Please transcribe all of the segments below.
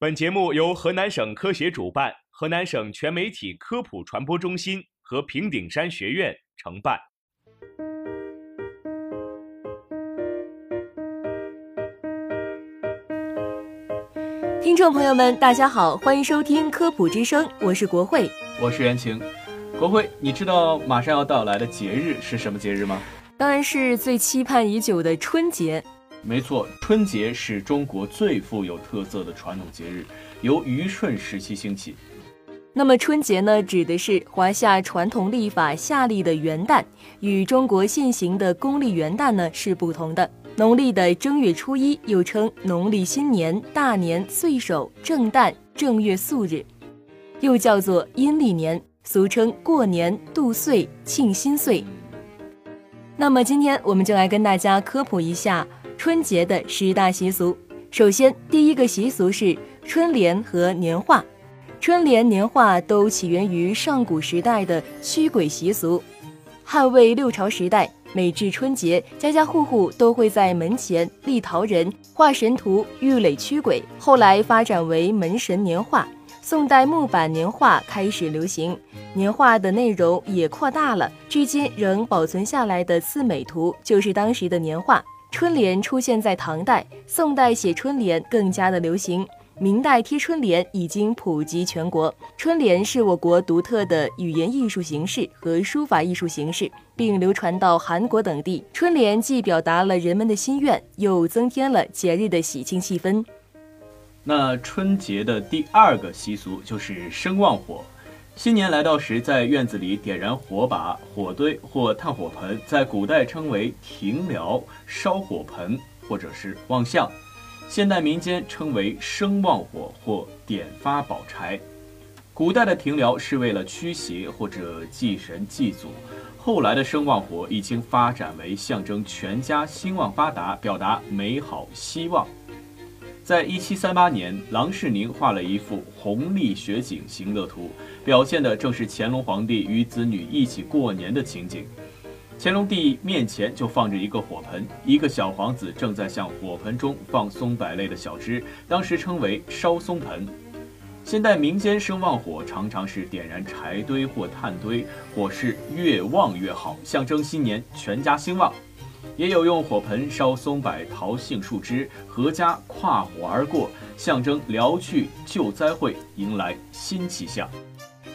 本节目由河南省科协主办，河南省全媒体科普传播中心和平顶山学院承办。听众朋友们，大家好，欢迎收听科普之声，我是国慧，我是袁晴。国慧，你知道马上要到来的节日是什么节日吗？当然是最期盼已久的春节。没错，春节是中国最富有特色的传统节日，由虞舜时期兴起。那么春节呢，指的是华夏传统历法夏历的元旦，与中国现行的公历元旦呢是不同的。农历的正月初一又称农历新年、大年、岁首、正旦、正月素日，又叫做阴历年，俗称过年、度岁、庆新岁。那么今天我们就来跟大家科普一下春节的十大习俗。首先，第一个习俗是春联和年画。春联、年画都起源于上古时代的驱鬼习俗。汉魏六朝时代。每至春节，家家户户都会在门前立陶人、画神图、玉垒驱鬼。后来发展为门神年画。宋代木板年画开始流行，年画的内容也扩大了。至今仍保存下来的四美图就是当时的年画。春联出现在唐代，宋代写春联更加的流行。明代贴春联已经普及全国。春联是我国独特的语言艺术形式和书法艺术形式，并流传到韩国等地。春联既表达了人们的心愿，又增添了节日的喜庆气氛。那春节的第二个习俗就是生旺火。新年来到时，在院子里点燃火把、火堆或炭火盆，在古代称为庭燎、烧火盆或者是旺相。现代民间称为生旺火或点发宝柴。古代的庭燎是为了驱邪或者祭神祭祖，后来的生旺火已经发展为象征全家兴旺发达，表达美好希望。在一七三八年，郎世宁画了一幅红历雪景行乐图，表现的正是乾隆皇帝与子女一起过年的情景。乾隆帝面前就放着一个火盆，一个小皇子正在向火盆中放松柏类的小枝，当时称为烧松盆。现代民间生旺火常常是点燃柴堆或炭堆，火势越旺越好，象征新年全家兴旺。也有用火盆烧松柏、桃杏树枝，阖家跨火而过，象征疗去旧灾会，迎来新气象。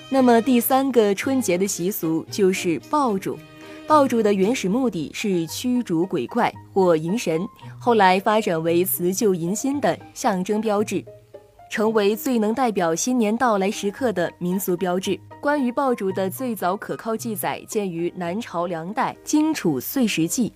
那么第三个春节的习俗就是爆竹。爆竹的原始目的是驱逐鬼怪或迎神，后来发展为辞旧迎新的象征标志，成为最能代表新年到来时刻的民俗标志。关于爆竹的最早可靠记载见于南朝梁代《荆楚岁时记》，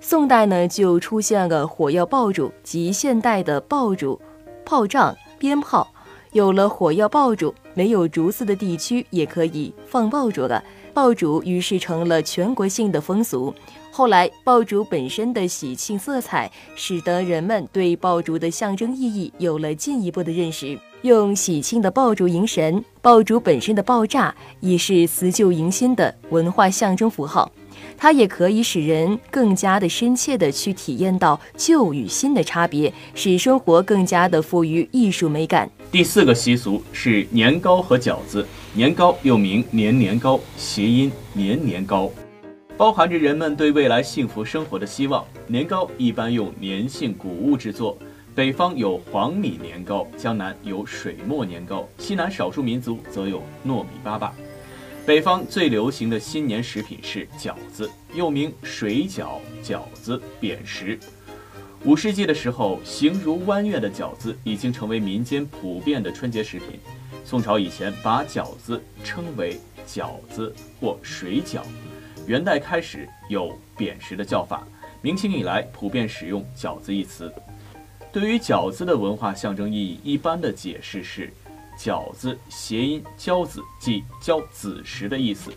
宋代呢就出现了火药爆竹及现代的爆竹、炮仗、鞭炮。有了火药爆竹，没有竹子的地区也可以放爆竹了。爆竹于是成了全国性的风俗。后来，爆竹本身的喜庆色彩，使得人们对爆竹的象征意义有了进一步的认识。用喜庆的爆竹迎神，爆竹本身的爆炸也是辞旧迎新的文化象征符号。它也可以使人更加的深切的去体验到旧与新的差别，使生活更加的富于艺术美感。第四个习俗是年糕和饺子。年糕又名年年糕，谐音年年糕，包含着人们对未来幸福生活的希望。年糕一般用粘性谷物制作，北方有黄米年糕，江南有水磨年糕，西南少数民族则有糯米粑粑。北方最流行的新年食品是饺子，又名水饺、饺子、扁食。五世纪的时候，形如弯月的饺子已经成为民间普遍的春节食品。宋朝以前把饺子称为饺子或水饺，元代开始有扁食的叫法，明清以来普遍使用饺子一词。对于饺子的文化象征意义，一般的解释是，饺子谐音交子，即交子时的意思，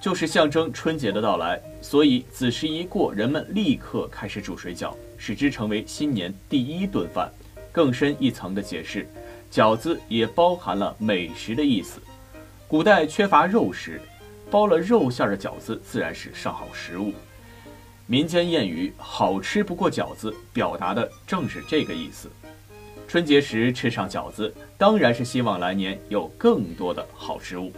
就是象征春节的到来。所以子时一过，人们立刻开始煮水饺，使之成为新年第一顿饭。更深一层的解释。饺子也包含了美食的意思。古代缺乏肉食，包了肉馅的饺子自然是上好食物。民间谚语“好吃不过饺子”表达的正是这个意思。春节时吃上饺子，当然是希望来年有更多的好食物。